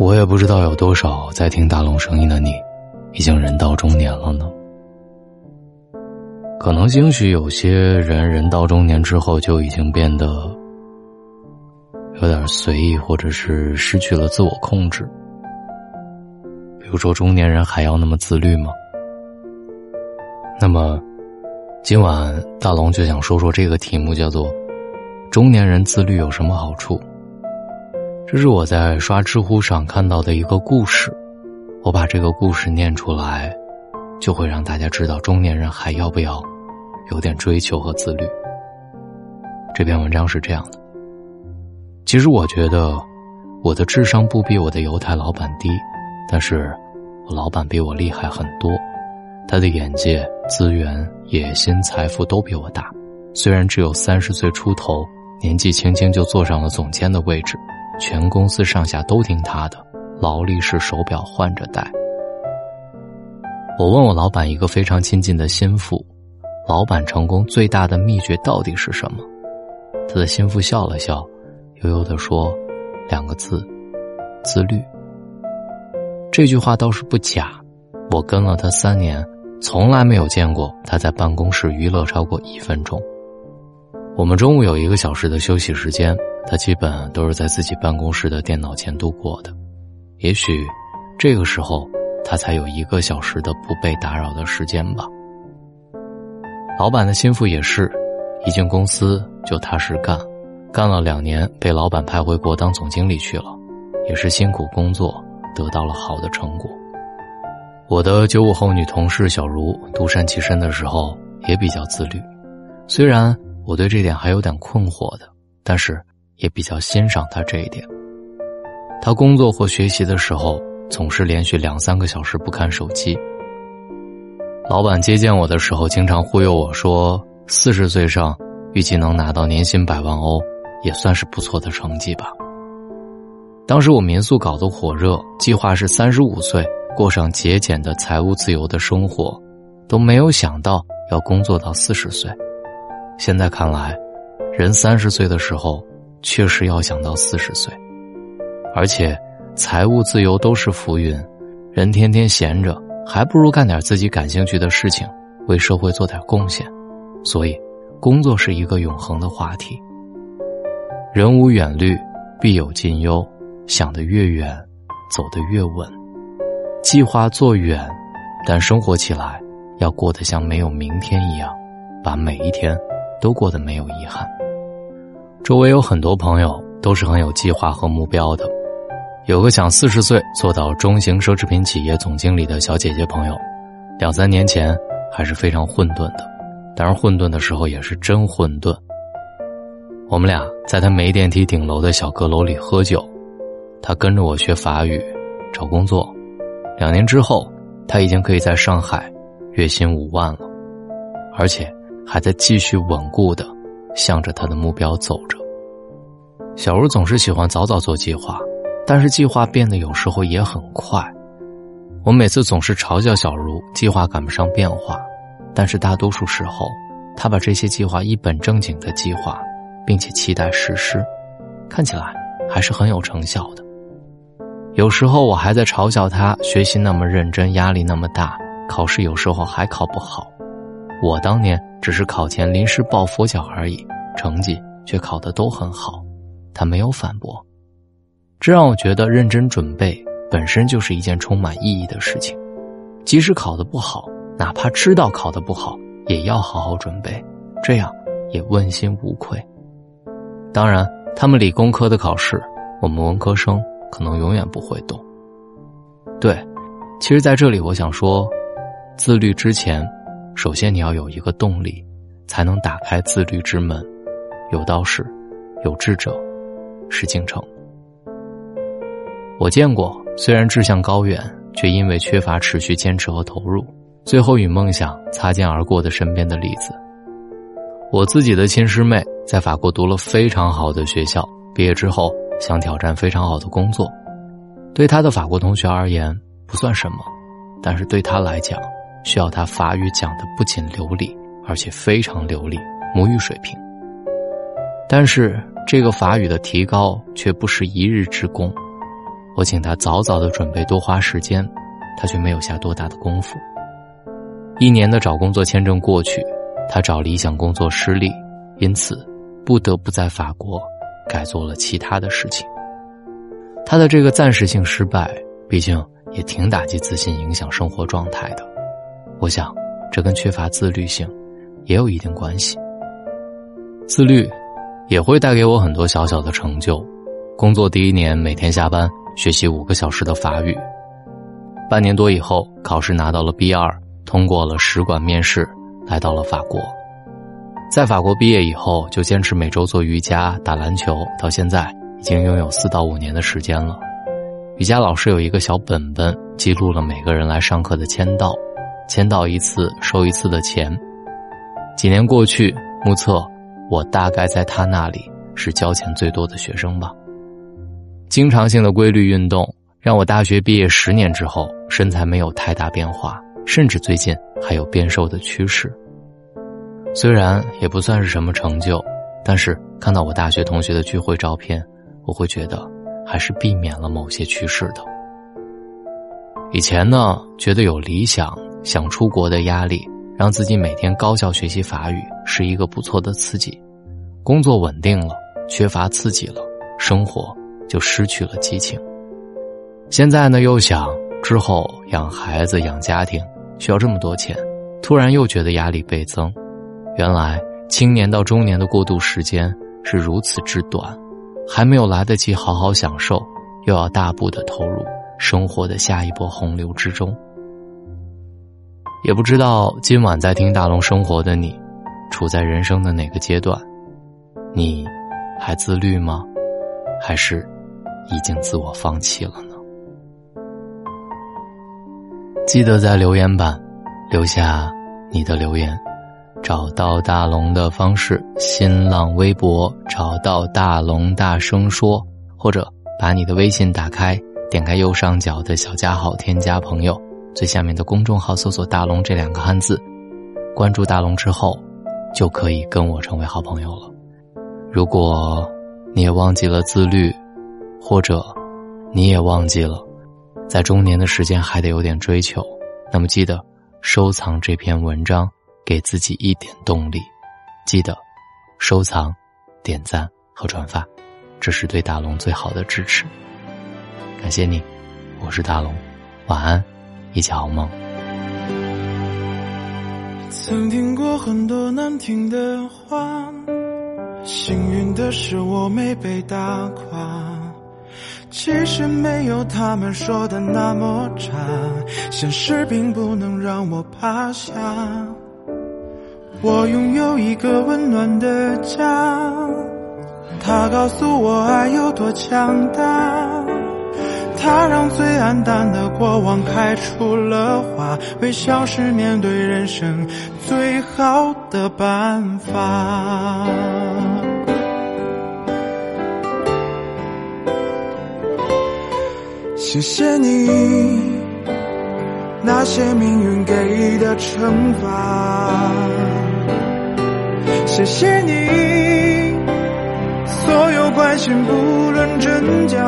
我也不知道有多少在听大龙声音的你，已经人到中年了呢。可能兴许有些人人到中年之后就已经变得有点随意，或者是失去了自我控制。比如说，中年人还要那么自律吗？那么，今晚大龙就想说说这个题目，叫做“中年人自律有什么好处”。这是我在刷知乎上看到的一个故事，我把这个故事念出来，就会让大家知道中年人还要不要有点追求和自律。这篇文章是这样的：其实我觉得我的智商不比我的犹太老板低，但是我老板比我厉害很多，他的眼界、资源、野心、财富都比我大。虽然只有三十岁出头，年纪轻轻就坐上了总监的位置。全公司上下都听他的，劳力士手表换着戴。我问我老板一个非常亲近的心腹，老板成功最大的秘诀到底是什么？他的心腹笑了笑，悠悠的说：“两个字，自律。”这句话倒是不假，我跟了他三年，从来没有见过他在办公室娱乐超过一分钟。我们中午有一个小时的休息时间。他基本都是在自己办公室的电脑前度过的，也许这个时候他才有一个小时的不被打扰的时间吧。老板的心腹也是，一进公司就踏实干，干了两年被老板派回国当总经理去了，也是辛苦工作得到了好的成果。我的九五后女同事小茹独善其身的时候也比较自律，虽然我对这点还有点困惑的，但是。也比较欣赏他这一点。他工作或学习的时候，总是连续两三个小时不看手机。老板接见我的时候，经常忽悠我说：“四十岁上，预计能拿到年薪百万欧，也算是不错的成绩吧。”当时我民宿搞得火热，计划是三十五岁过上节俭的财务自由的生活，都没有想到要工作到四十岁。现在看来，人三十岁的时候。确实要想到四十岁，而且财务自由都是浮云，人天天闲着，还不如干点自己感兴趣的事情，为社会做点贡献。所以，工作是一个永恒的话题。人无远虑，必有近忧。想得越远，走得越稳。计划做远，但生活起来要过得像没有明天一样，把每一天都过得没有遗憾。周围有很多朋友都是很有计划和目标的，有个想四十岁做到中型奢侈品企业总经理的小姐姐朋友，两三年前还是非常混沌的，当然混沌的时候也是真混沌。我们俩在他没电梯顶楼的小阁楼里喝酒，他跟着我学法语，找工作，两年之后他已经可以在上海，月薪五万了，而且还在继续稳固的。向着他的目标走着。小茹总是喜欢早早做计划，但是计划变得有时候也很快。我每次总是嘲笑小茹计划赶不上变化，但是大多数时候，她把这些计划一本正经的计划，并且期待实施，看起来还是很有成效的。有时候我还在嘲笑他学习那么认真，压力那么大，考试有时候还考不好。我当年只是考前临时抱佛脚而已，成绩却考得都很好。他没有反驳，这让我觉得认真准备本身就是一件充满意义的事情。即使考得不好，哪怕知道考得不好，也要好好准备，这样也问心无愧。当然，他们理工科的考试，我们文科生可能永远不会懂。对，其实在这里我想说，自律之前。首先，你要有一个动力，才能打开自律之门。有道是，有志者事竟成。我见过，虽然志向高远，却因为缺乏持续坚持和投入，最后与梦想擦肩而过的身边的例子。我自己的亲师妹在法国读了非常好的学校，毕业之后想挑战非常好的工作，对她的法国同学而言不算什么，但是对她来讲。需要他法语讲的不仅流利，而且非常流利，母语水平。但是这个法语的提高却不是一日之功，我请他早早的准备，多花时间，他却没有下多大的功夫。一年的找工作签证过去，他找理想工作失利，因此不得不在法国改做了其他的事情。他的这个暂时性失败，毕竟也挺打击自信、影响生活状态的。我想，这跟缺乏自律性也有一定关系。自律也会带给我很多小小的成就。工作第一年，每天下班学习五个小时的法语，半年多以后，考试拿到了 B 二，通过了使馆面试，来到了法国。在法国毕业以后，就坚持每周做瑜伽、打篮球，到现在已经拥有四到五年的时间了。瑜伽老师有一个小本本，记录了每个人来上课的签到，签到一次收一次的钱。几年过去，目测我大概在他那里是交钱最多的学生吧。经常性的规律运动，让我大学毕业十年之后身材没有太大变化，甚至最近还有变瘦的趋势。虽然也不算是什么成就，但是看到我大学同学的聚会照片，我会觉得还是避免了某些趋势的。以前呢，觉得有理想、想出国的压力，让自己每天高效学习法语是一个不错的刺激。工作稳定了，缺乏刺激了，生活。就失去了激情。现在呢，又想之后养孩子、养家庭需要这么多钱，突然又觉得压力倍增。原来青年到中年的过渡时间是如此之短，还没有来得及好好享受，又要大步的投入生活的下一波洪流之中。也不知道今晚在听大龙生活的你，处在人生的哪个阶段？你还自律吗？还是？已经自我放弃了呢。记得在留言板留下你的留言。找到大龙的方式：新浪微博找到大龙，大声说，或者把你的微信打开，点开右上角的小加号，添加朋友，最下面的公众号搜索“大龙”这两个汉字，关注大龙之后，就可以跟我成为好朋友了。如果你也忘记了自律。或者，你也忘记了，在中年的时间还得有点追求，那么记得收藏这篇文章，给自己一点动力。记得收藏、点赞和转发，这是对大龙最好的支持。感谢你，我是大龙，晚安，一起好梦。曾听过很多难听的话，幸运的是我没被打垮。其实没有他们说的那么差，现实并不能让我趴下。我拥有一个温暖的家，他告诉我爱有多强大，他让最黯淡的过往开出了花，微笑是面对人生最好的办法。谢谢你那些命运给的惩罚，谢谢你所有关心不论真假，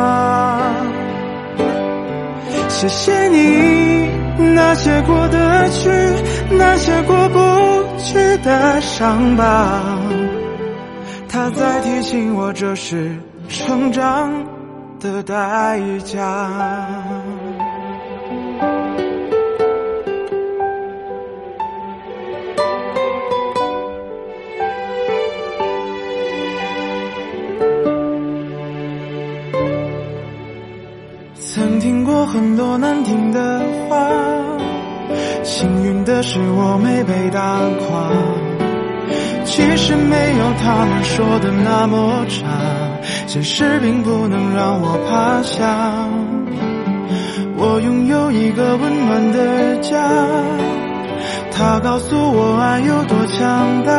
谢谢你那些过得去那些过不去的伤疤，它在提醒我这是成长。的代价。很多难听的话，幸运的是我没被打垮。其实没有他们说的那么差。现实并不能让我趴下，我拥有一个温暖的家，它告诉我爱有多强大，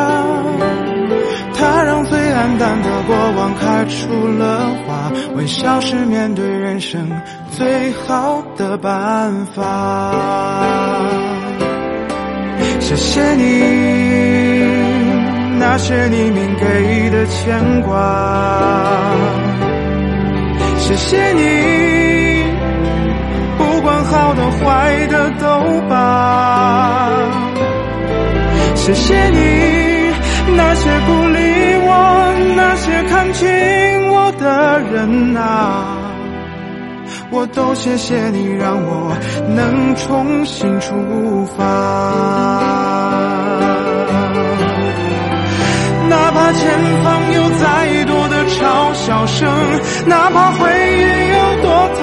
它让最黯淡的过往开出了花，微笑是面对人生最好的办法。谢谢你那些你们给的牵挂。谢谢你不管好的坏的都罢。谢谢你那些鼓励我那些看轻我的人呐我都谢谢你，让我能重新出发。哪怕前方有再多的嘲笑声，哪怕回忆有多疼，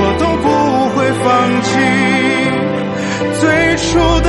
我都不会放弃最初的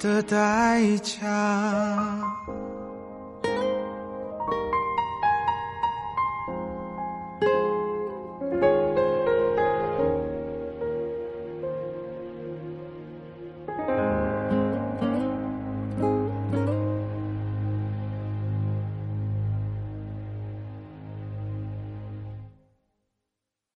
的代价。